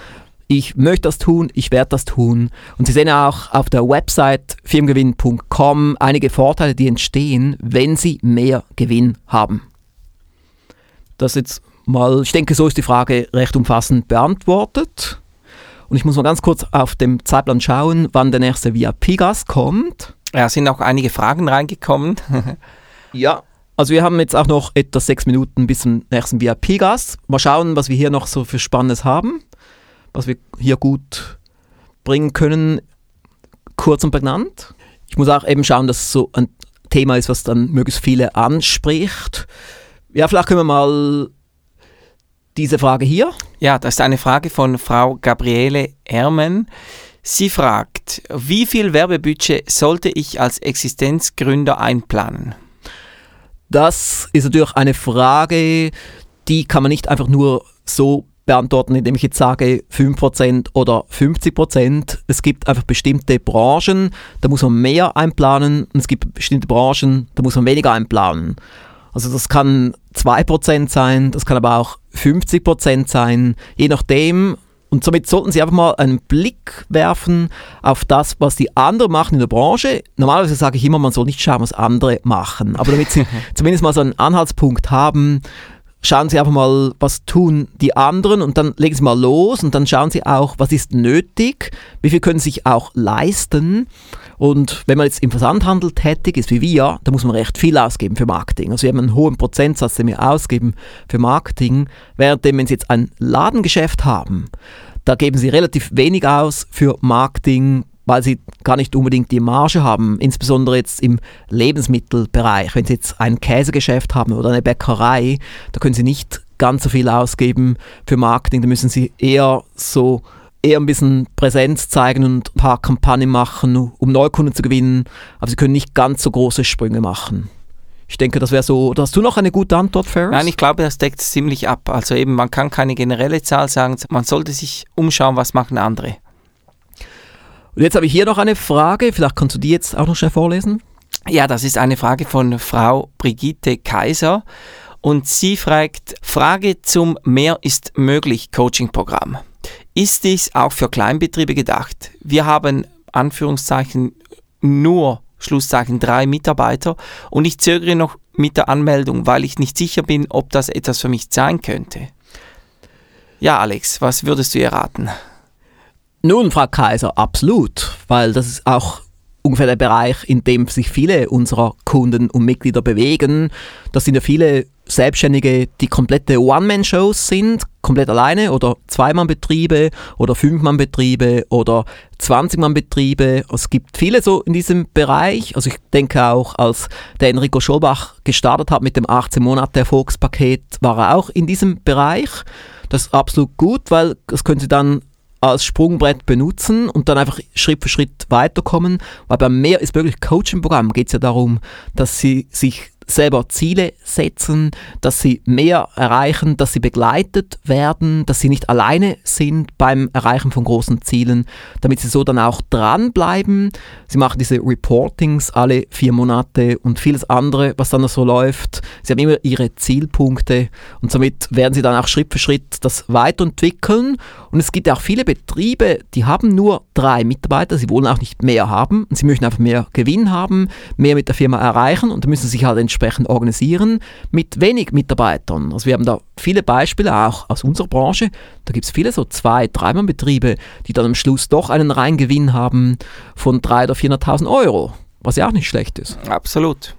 ich möchte das tun, ich werde das tun. Und Sie sehen auch auf der Website firmengewinn.com einige Vorteile, die entstehen, wenn Sie mehr Gewinn haben. Das jetzt mal, ich denke, so ist die Frage recht umfassend beantwortet. Und ich muss mal ganz kurz auf dem Zeitplan schauen, wann der nächste VIP-Gast kommt. Ja, sind auch einige Fragen reingekommen. ja, also wir haben jetzt auch noch etwa sechs Minuten bis zum nächsten VIP-Gast. Mal schauen, was wir hier noch so für Spannendes haben was wir hier gut bringen können, kurz und prägnant. Ich muss auch eben schauen, dass es so ein Thema ist, was dann möglichst viele anspricht. Ja, vielleicht können wir mal diese Frage hier. Ja, das ist eine Frage von Frau Gabriele Ermen. Sie fragt, wie viel Werbebudget sollte ich als Existenzgründer einplanen? Das ist natürlich eine Frage, die kann man nicht einfach nur so beantworten, indem ich jetzt sage 5% oder 50%. Es gibt einfach bestimmte Branchen, da muss man mehr einplanen und es gibt bestimmte Branchen, da muss man weniger einplanen. Also das kann 2% sein, das kann aber auch 50% sein, je nachdem. Und somit sollten Sie einfach mal einen Blick werfen auf das, was die anderen machen in der Branche. Normalerweise sage ich immer, man soll nicht schauen, was andere machen. Aber damit Sie zumindest mal so einen Anhaltspunkt haben, schauen Sie einfach mal, was tun die anderen und dann legen Sie mal los und dann schauen Sie auch, was ist nötig, wie viel können Sie sich auch leisten. Und wenn man jetzt im Versandhandel tätig ist wie wir, da muss man recht viel ausgeben für Marketing. Also wir haben einen hohen Prozentsatz, den wir ausgeben für Marketing, währenddem, wenn Sie jetzt ein Ladengeschäft haben, da geben Sie relativ wenig aus für Marketing, weil sie gar nicht unbedingt die Marge haben, insbesondere jetzt im Lebensmittelbereich. Wenn sie jetzt ein Käsegeschäft haben oder eine Bäckerei, da können sie nicht ganz so viel ausgeben für Marketing, da müssen sie eher so eher ein bisschen Präsenz zeigen und ein paar Kampagnen machen, um Neukunden zu gewinnen, aber sie können nicht ganz so große Sprünge machen. Ich denke, das wäre so. Hast du noch eine gute Antwort, Ferris? Nein, ich glaube, das deckt ziemlich ab. Also eben, man kann keine generelle Zahl sagen, man sollte sich umschauen, was machen andere. Und jetzt habe ich hier noch eine Frage, vielleicht kannst du die jetzt auch noch schnell vorlesen. Ja, das ist eine Frage von Frau Brigitte Kaiser und sie fragt, Frage zum Mehr ist möglich Coaching-Programm. Ist dies auch für Kleinbetriebe gedacht? Wir haben Anführungszeichen nur Schlusszeichen drei Mitarbeiter und ich zögere noch mit der Anmeldung, weil ich nicht sicher bin, ob das etwas für mich sein könnte. Ja, Alex, was würdest du ihr raten? Nun, Frau Kaiser, absolut, weil das ist auch ungefähr der Bereich, in dem sich viele unserer Kunden und Mitglieder bewegen. Das sind ja viele Selbstständige, die komplette One-Man-Shows sind, komplett alleine oder Zwei-Mann-Betriebe oder Fünf-Mann-Betriebe oder 20-Mann-Betriebe. Es gibt viele so in diesem Bereich. Also ich denke auch, als der Enrico Scholbach gestartet hat mit dem 18 Monate Erfolgspaket, war er auch in diesem Bereich. Das ist absolut gut, weil das können Sie dann als Sprungbrett benutzen und dann einfach Schritt für Schritt weiterkommen. Weil beim Mehr ist möglich Coaching-Programm geht es ja darum, dass Sie sich selber Ziele setzen, dass sie mehr erreichen, dass sie begleitet werden, dass sie nicht alleine sind beim Erreichen von großen Zielen, damit sie so dann auch dranbleiben. Sie machen diese Reportings alle vier Monate und vieles andere, was dann so läuft. Sie haben immer ihre Zielpunkte und somit werden sie dann auch Schritt für Schritt das weiterentwickeln. Und es gibt auch viele Betriebe, die haben nur drei Mitarbeiter, sie wollen auch nicht mehr haben und sie möchten einfach mehr Gewinn haben, mehr mit der Firma erreichen und da müssen sie sich halt entsprechend organisieren mit wenig Mitarbeitern. Also wir haben da viele Beispiele auch aus unserer Branche. Da gibt es viele so zwei, dreimann Betriebe, die dann am Schluss doch einen Reingewinn haben von 300.000 oder 400.000 Euro, was ja auch nicht schlecht ist. Absolut.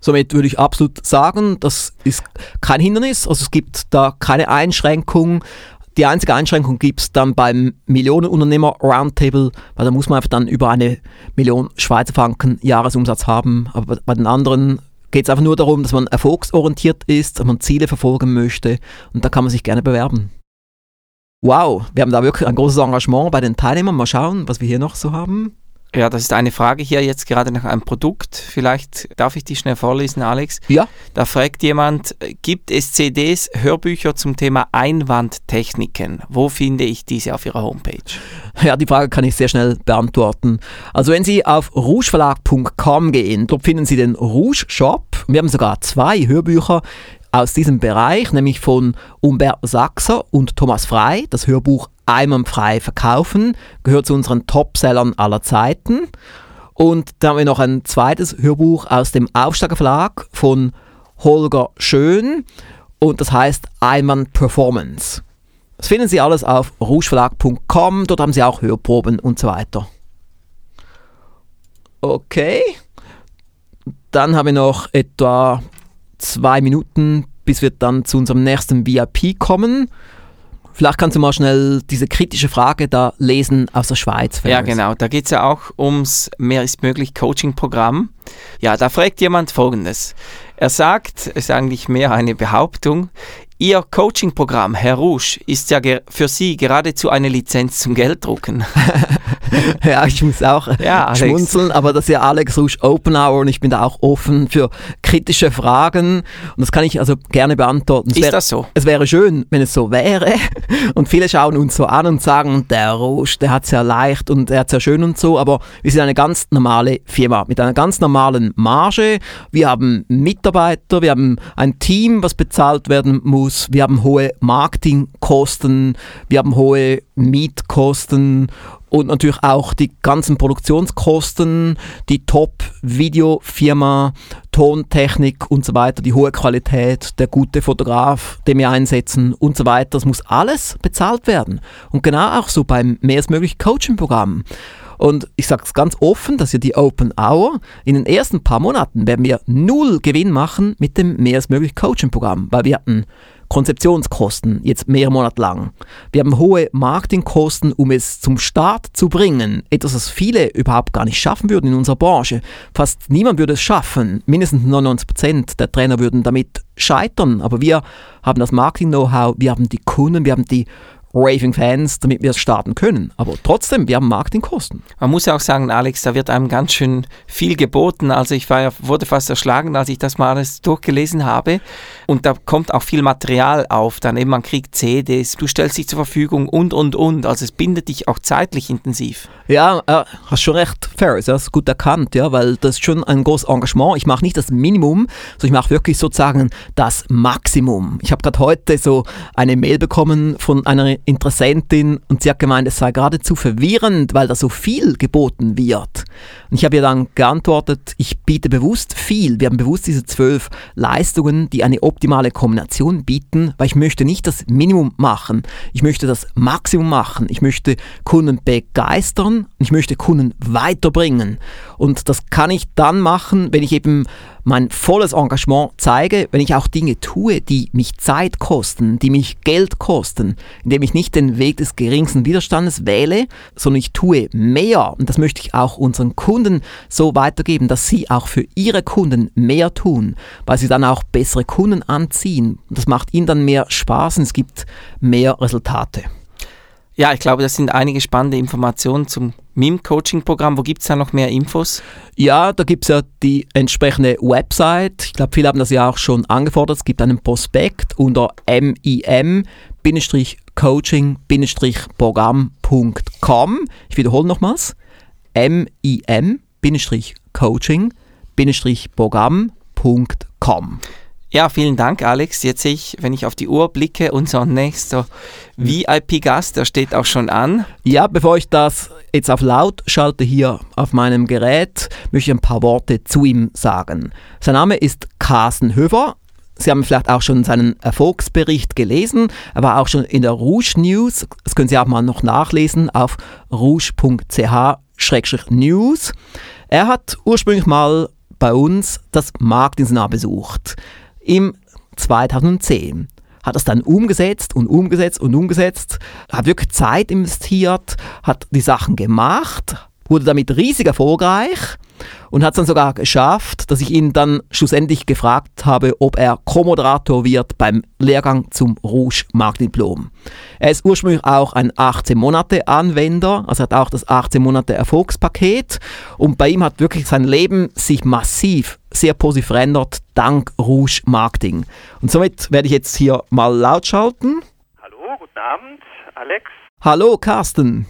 Somit würde ich absolut sagen, das ist kein Hindernis, also es gibt da keine Einschränkung. Die einzige Einschränkung gibt es dann beim Millionenunternehmer Roundtable, weil da muss man einfach dann über eine Million Schweizer Franken Jahresumsatz haben. Aber bei den anderen geht es einfach nur darum, dass man erfolgsorientiert ist, dass man Ziele verfolgen möchte und da kann man sich gerne bewerben. Wow, wir haben da wirklich ein großes Engagement bei den Teilnehmern. Mal schauen, was wir hier noch so haben. Ja, das ist eine Frage hier jetzt gerade nach einem Produkt. Vielleicht darf ich die schnell vorlesen, Alex. Ja. Da fragt jemand, gibt es CDs, Hörbücher zum Thema Einwandtechniken? Wo finde ich diese auf Ihrer Homepage? Ja, die Frage kann ich sehr schnell beantworten. Also wenn Sie auf rougeverlag.com gehen, dort finden Sie den Rouge Shop. Wir haben sogar zwei Hörbücher aus diesem Bereich, nämlich von Umberto Sachser und Thomas Frei, das Hörbuch einwandfrei verkaufen, gehört zu unseren Topsellern aller Zeiten. Und dann haben wir noch ein zweites Hörbuch aus dem Aufsteiger Verlag von Holger Schön und das heißt Einwand Performance. Das finden Sie alles auf rougeverlag.com, dort haben Sie auch Hörproben und so weiter. Okay, dann haben wir noch etwa zwei Minuten, bis wir dann zu unserem nächsten VIP kommen. Vielleicht kannst du mal schnell diese kritische Frage da lesen aus der Schweiz. Ja, genau. Da geht es ja auch ums Mehr ist möglich Coaching-Programm. Ja, da fragt jemand Folgendes. Er sagt, es ist eigentlich mehr eine Behauptung, Ihr Coaching-Programm, Herr Rouge, ist ja für Sie geradezu eine Lizenz zum Gelddrucken. ja, ich muss auch ja, schmunzeln, aber das ist ja Alex Rouge Open Hour und ich bin da auch offen für kritische Fragen und das kann ich also gerne beantworten. Es ist wär, das so? Es wäre schön, wenn es so wäre und viele schauen uns so an und sagen, der Rouge, der hat es ja leicht und er hat es ja schön und so, aber wir sind eine ganz normale Firma mit einer ganz normalen Marge. Wir haben Mitarbeiter, wir haben ein Team, was bezahlt werden muss aus, wir haben hohe Marketingkosten, wir haben hohe Mietkosten und natürlich auch die ganzen Produktionskosten, die Top-Videofirma, Tontechnik und so weiter, die hohe Qualität, der gute Fotograf, den wir einsetzen und so weiter. Das muss alles bezahlt werden. Und genau auch so beim mehr als möglich Coaching-Programm. Und ich sage es ganz offen, dass ja die Open Hour in den ersten paar Monaten werden wir null Gewinn machen mit dem mehr als möglich Coaching-Programm, weil wir hatten Konzeptionskosten, jetzt mehrere Monate lang. Wir haben hohe Marketingkosten, um es zum Start zu bringen. Etwas, was viele überhaupt gar nicht schaffen würden in unserer Branche. Fast niemand würde es schaffen. Mindestens 99 Prozent der Trainer würden damit scheitern. Aber wir haben das Marketing-Know-how, wir haben die Kunden, wir haben die raving Fans, damit wir es starten können. Aber trotzdem, wir haben Marketingkosten. Man muss ja auch sagen, Alex, da wird einem ganz schön viel geboten. Also ich war ja, wurde fast erschlagen, als ich das mal alles durchgelesen habe. Und da kommt auch viel Material auf. Dann eben, man kriegt CDs, du stellst dich zur Verfügung und, und, und. Also es bindet dich auch zeitlich intensiv. Ja, äh, hast schon recht, Ferris, das ist gut erkannt, ja, weil das ist schon ein großes Engagement. Ich mache nicht das Minimum, sondern ich mache wirklich sozusagen das Maximum. Ich habe gerade heute so eine Mail bekommen von einer Interessentin und sie hat gemeint, es sei geradezu verwirrend, weil da so viel geboten wird. Und ich habe ihr dann geantwortet, ich biete bewusst viel. Wir haben bewusst diese zwölf Leistungen, die eine optimale Kombination bieten, weil ich möchte nicht das Minimum machen. Ich möchte das Maximum machen. Ich möchte Kunden begeistern. Ich möchte Kunden weiterbringen. Und das kann ich dann machen, wenn ich eben mein volles Engagement zeige, wenn ich auch Dinge tue, die mich Zeit kosten, die mich Geld kosten, indem ich nicht den Weg des geringsten Widerstandes wähle, sondern ich tue mehr. Und das möchte ich auch unseren Kunden so weitergeben, dass sie auch für ihre Kunden mehr tun, weil sie dann auch bessere Kunden anziehen. Und das macht ihnen dann mehr Spaß und es gibt mehr Resultate. Ja, ich glaube, das sind einige spannende Informationen zum MIM-Coaching-Programm. Wo gibt es da noch mehr Infos? Ja, da gibt es ja die entsprechende Website. Ich glaube, viele haben das ja auch schon angefordert. Es gibt einen Prospekt unter mim-coaching-programm.com. Ich wiederhole nochmals. mim-coaching-programm.com. Ja, vielen Dank, Alex. Jetzt sehe ich, wenn ich auf die Uhr blicke, unser nächster VIP-Gast, der steht auch schon an. Ja, bevor ich das jetzt auf laut schalte hier auf meinem Gerät, möchte ich ein paar Worte zu ihm sagen. Sein Name ist Carsten Höfer. Sie haben vielleicht auch schon seinen Erfolgsbericht gelesen. Er war auch schon in der Rouge News. Das können Sie auch mal noch nachlesen auf rouge.ch-news. Er hat ursprünglich mal bei uns das Marktinseminar besucht im 2010 hat es dann umgesetzt und umgesetzt und umgesetzt, hat wirklich Zeit investiert, hat die Sachen gemacht, wurde damit riesig erfolgreich und hat es dann sogar geschafft, dass ich ihn dann schlussendlich gefragt habe, ob er Co-Moderator wird beim Lehrgang zum Rouge Marktdiplom. Er ist ursprünglich auch ein 18-Monate-Anwender, also hat auch das 18-Monate-Erfolgspaket und bei ihm hat wirklich sein Leben sich massiv sehr positiv verändert dank Rouge Marketing. Und somit werde ich jetzt hier mal laut schalten. Hallo, guten Abend, Alex. Hallo, Carsten.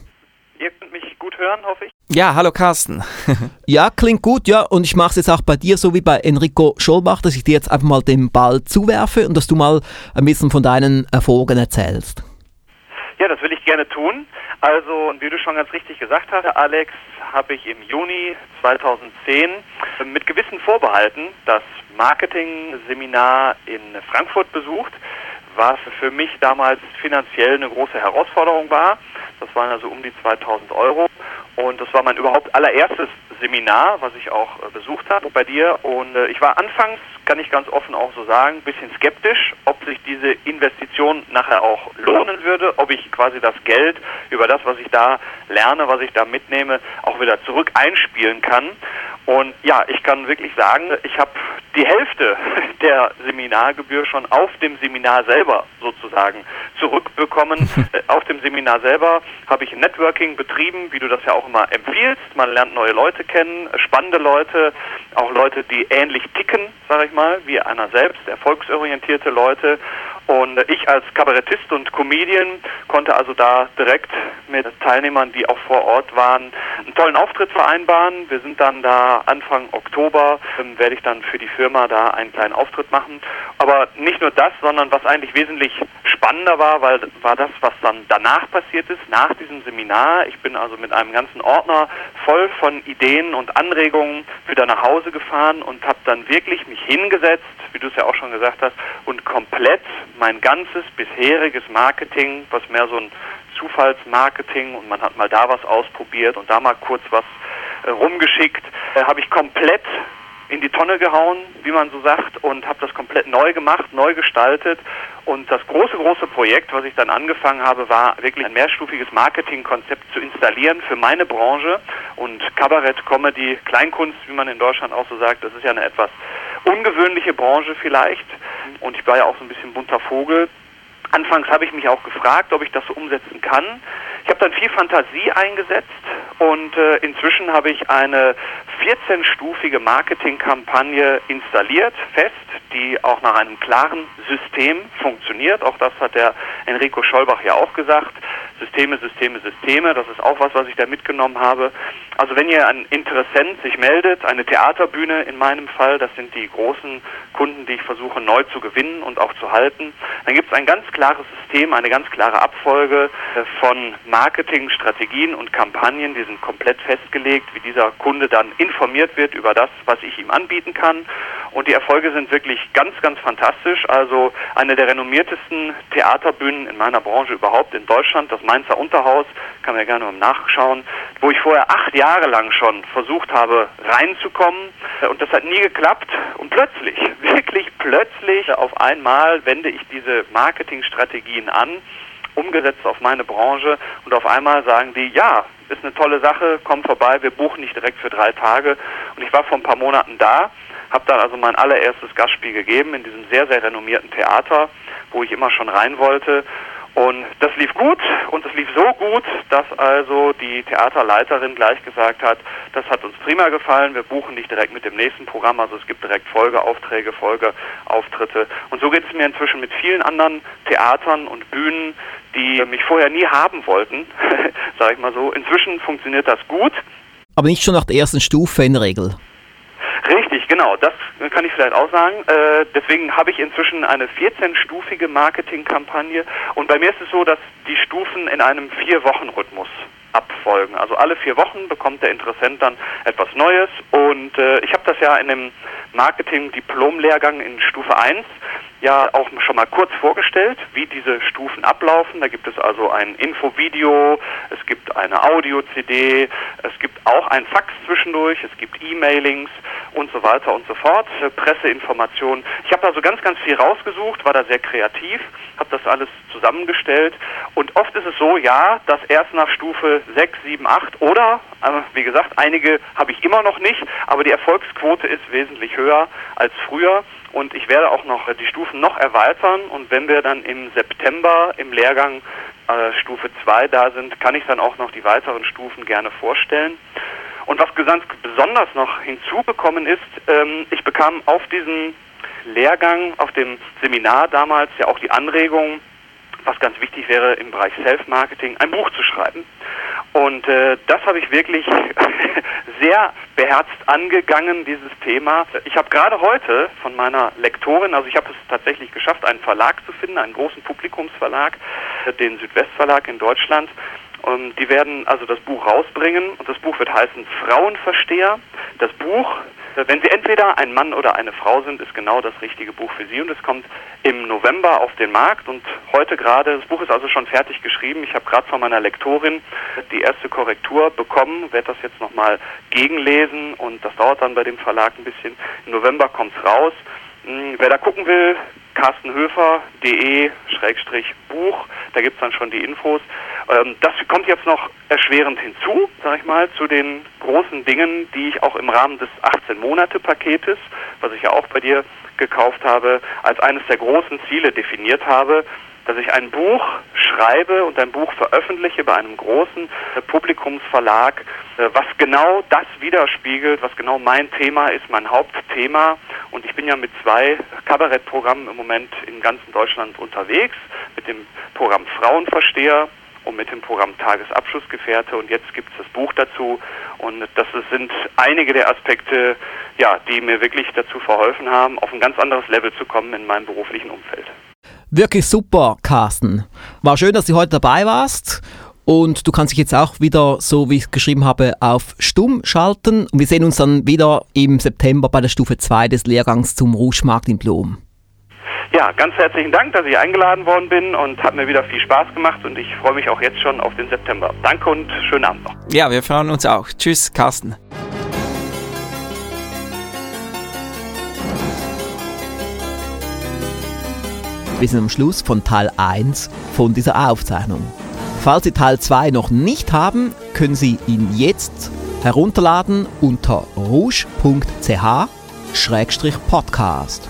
Ihr könnt mich gut hören, hoffe ich. Ja, hallo Carsten. ja, klingt gut, ja. Und ich mache es jetzt auch bei dir, so wie bei Enrico Scholbach, dass ich dir jetzt einfach mal den Ball zuwerfe und dass du mal ein bisschen von deinen Erfolgen erzählst. Ja, das will ich gerne tun. Also, wie du schon ganz richtig gesagt hast, Alex, habe ich im Juni 2010 mit gewissen Vorbehalten das Marketing-Seminar in Frankfurt besucht, was für mich damals finanziell eine große Herausforderung war. Das waren also um die 2000 Euro. Und das war mein überhaupt allererstes Seminar, was ich auch äh, besucht habe bei dir. Und äh, ich war anfangs, kann ich ganz offen auch so sagen, ein bisschen skeptisch, ob sich diese Investition nachher auch lohnen würde, ob ich quasi das Geld über das, was ich da lerne, was ich da mitnehme, auch wieder zurück einspielen kann. Und ja, ich kann wirklich sagen, ich habe die Hälfte der Seminargebühr schon auf dem Seminar selber sozusagen zurückbekommen. Äh, auf dem Seminar selber habe ich Networking betrieben, wie du das ja auch immer empfiehlst. Man lernt neue Leute kennen, spannende Leute, auch Leute, die ähnlich ticken, sage ich mal, wie einer selbst, erfolgsorientierte Leute. Und ich als Kabarettist und Comedian konnte also da direkt mit Teilnehmern, die auch vor Ort waren, einen tollen Auftritt vereinbaren. Wir sind dann da Anfang Oktober, ähm, werde ich dann für die Firma da einen kleinen Auftritt machen. Aber nicht nur das, sondern was eigentlich wesentlich spannender war, weil war das, was dann danach passiert ist, nach diesem Seminar. Ich bin also mit einem ganzen Ordner voll von Ideen und Anregungen wieder nach Hause gefahren und habe dann wirklich mich hingesetzt, wie du es ja auch schon gesagt hast, und komplett mein ganzes bisheriges Marketing, was mehr so ein Zufallsmarketing und man hat mal da was ausprobiert und da mal kurz was äh, rumgeschickt, äh, habe ich komplett in die Tonne gehauen, wie man so sagt, und habe das komplett neu gemacht, neu gestaltet. Und das große, große Projekt, was ich dann angefangen habe, war wirklich ein mehrstufiges Marketingkonzept zu installieren für meine Branche. Und Kabarett, Comedy, Kleinkunst, wie man in Deutschland auch so sagt, das ist ja eine etwas ungewöhnliche Branche vielleicht. Und ich war ja auch so ein bisschen bunter Vogel. Anfangs habe ich mich auch gefragt, ob ich das so umsetzen kann. Ich habe dann viel Fantasie eingesetzt und äh, inzwischen habe ich eine 14-stufige Marketingkampagne installiert, fest, die auch nach einem klaren System funktioniert. Auch das hat der Enrico Schollbach ja auch gesagt. Systeme, Systeme, Systeme. Das ist auch was, was ich da mitgenommen habe. Also wenn ihr ein Interessent sich meldet, eine Theaterbühne in meinem Fall, das sind die großen Kunden, die ich versuche neu zu gewinnen und auch zu halten, dann gibt es ein ganz klares System, eine ganz klare Abfolge äh, von Marketing, Strategien und Kampagnen, die sind komplett festgelegt, wie dieser Kunde dann informiert wird über das, was ich ihm anbieten kann. Und die Erfolge sind wirklich ganz, ganz fantastisch. Also eine der renommiertesten Theaterbühnen in meiner Branche überhaupt in Deutschland, das Mainzer Unterhaus, kann man ja gerne mal nachschauen, wo ich vorher acht Jahre lang schon versucht habe reinzukommen. Und das hat nie geklappt. Und plötzlich, wirklich plötzlich auf einmal wende ich diese Marketingstrategien an, umgesetzt auf meine Branche. Und auf einmal sagen die, ja, ist eine tolle Sache, komm vorbei, wir buchen dich direkt für drei Tage. Und ich war vor ein paar Monaten da, habe dann also mein allererstes Gastspiel gegeben in diesem sehr, sehr renommierten Theater, wo ich immer schon rein wollte und das lief gut und es lief so gut, dass also die Theaterleiterin gleich gesagt hat, das hat uns prima gefallen, wir buchen dich direkt mit dem nächsten Programm, also es gibt direkt Folgeaufträge, Folgeauftritte. Und so geht es mir inzwischen mit vielen anderen Theatern und Bühnen, die mich vorher nie haben wollten, sage ich mal so. Inzwischen funktioniert das gut. Aber nicht schon nach der ersten Stufe in Regel. Richtig, genau. Das kann ich vielleicht auch sagen. Äh, deswegen habe ich inzwischen eine 14-stufige Marketingkampagne. Und bei mir ist es so, dass die Stufen in einem Vier-Wochen-Rhythmus abfolgen. Also alle vier Wochen bekommt der Interessent dann etwas Neues. Und äh, ich habe das ja in dem Marketing-Diplom-Lehrgang in Stufe 1 ja auch schon mal kurz vorgestellt, wie diese Stufen ablaufen. Da gibt es also ein Infovideo, es gibt eine Audio-CD, es gibt auch ein Fax zwischendurch, es gibt E-Mailings und so weiter und so fort, Presseinformationen. Ich habe also ganz, ganz viel rausgesucht, war da sehr kreativ, habe das alles zusammengestellt und oft ist es so, ja, dass erst nach Stufe 6, 7, 8 oder, äh, wie gesagt, einige habe ich immer noch nicht, aber die Erfolgsquote ist wesentlich höher als früher und ich werde auch noch die Stufen noch erweitern und wenn wir dann im September im Lehrgang äh, Stufe 2 da sind, kann ich dann auch noch die weiteren Stufen gerne vorstellen. Und was ganz besonders noch hinzugekommen ist, ähm, ich bekam auf diesem Lehrgang, auf dem Seminar damals ja auch die Anregung, was ganz wichtig wäre im Bereich Self-Marketing, ein Buch zu schreiben. Und äh, das habe ich wirklich sehr beherzt angegangen, dieses Thema. Ich habe gerade heute von meiner Lektorin, also ich habe es tatsächlich geschafft, einen Verlag zu finden, einen großen Publikumsverlag, den Südwestverlag in Deutschland. Und die werden also das Buch rausbringen und das Buch wird heißen Frauenversteher. Das Buch wenn Sie entweder ein Mann oder eine Frau sind, ist genau das richtige Buch für Sie und es kommt im November auf den Markt und heute gerade, das Buch ist also schon fertig geschrieben. Ich habe gerade von meiner Lektorin die erste Korrektur bekommen, werde das jetzt nochmal gegenlesen und das dauert dann bei dem Verlag ein bisschen. Im November kommt es raus. Hm, wer da gucken will, carstenhöfer.de-buch, da gibt es dann schon die Infos. Ähm, das kommt jetzt noch erschwerend hinzu, sag ich mal, zu den großen Dingen, die ich auch im Rahmen des 18-Monate-Paketes, was ich ja auch bei dir gekauft habe, als eines der großen Ziele definiert habe, dass ich ein Buch schreibe und ein Buch veröffentliche bei einem großen Publikumsverlag, äh, was genau das widerspiegelt, was genau mein Thema ist, mein Hauptthema. Und ich bin ja mit zwei Kabarettprogrammen im Moment in ganzen Deutschland unterwegs, mit dem Programm Frauenversteher und mit dem Programm Tagesabschlussgefährte und jetzt gibt es das Buch dazu und das sind einige der Aspekte, ja, die mir wirklich dazu verholfen haben, auf ein ganz anderes Level zu kommen in meinem beruflichen Umfeld. Wirklich super, Carsten. War schön, dass du heute dabei warst. Und du kannst dich jetzt auch wieder, so wie ich es geschrieben habe, auf Stumm schalten. Und wir sehen uns dann wieder im September bei der Stufe 2 des Lehrgangs zum Rougemarkt in Blom. Ja, ganz herzlichen Dank, dass ich eingeladen worden bin und hat mir wieder viel Spaß gemacht und ich freue mich auch jetzt schon auf den September. Danke und schönen Abend noch. Ja, wir freuen uns auch. Tschüss, Carsten. Wir sind am Schluss von Teil 1 von dieser Aufzeichnung. Falls Sie Teil 2 noch nicht haben, können Sie ihn jetzt herunterladen unter rouge.ch-podcast.